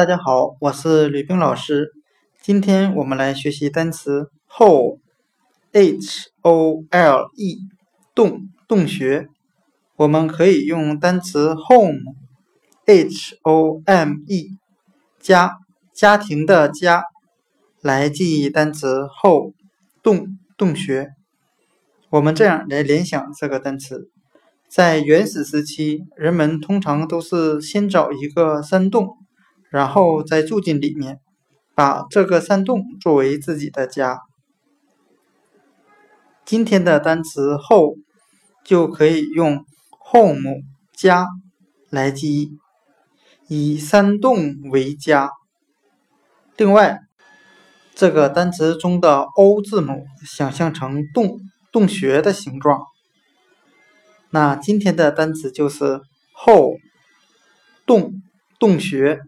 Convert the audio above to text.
大家好，我是吕冰老师。今天我们来学习单词 hole，h o l e，洞洞穴。我们可以用单词 home，h o m e，家家庭的家，来记忆单词 hole，洞洞穴。我们这样来联想这个单词：在原始时期，人们通常都是先找一个山洞。然后再住进里面，把这个山洞作为自己的家。今天的单词 home 就可以用 home 家来记忆，以山洞为家。另外，这个单词中的 o 字母想象成洞洞穴的形状。那今天的单词就是 hole 洞洞穴。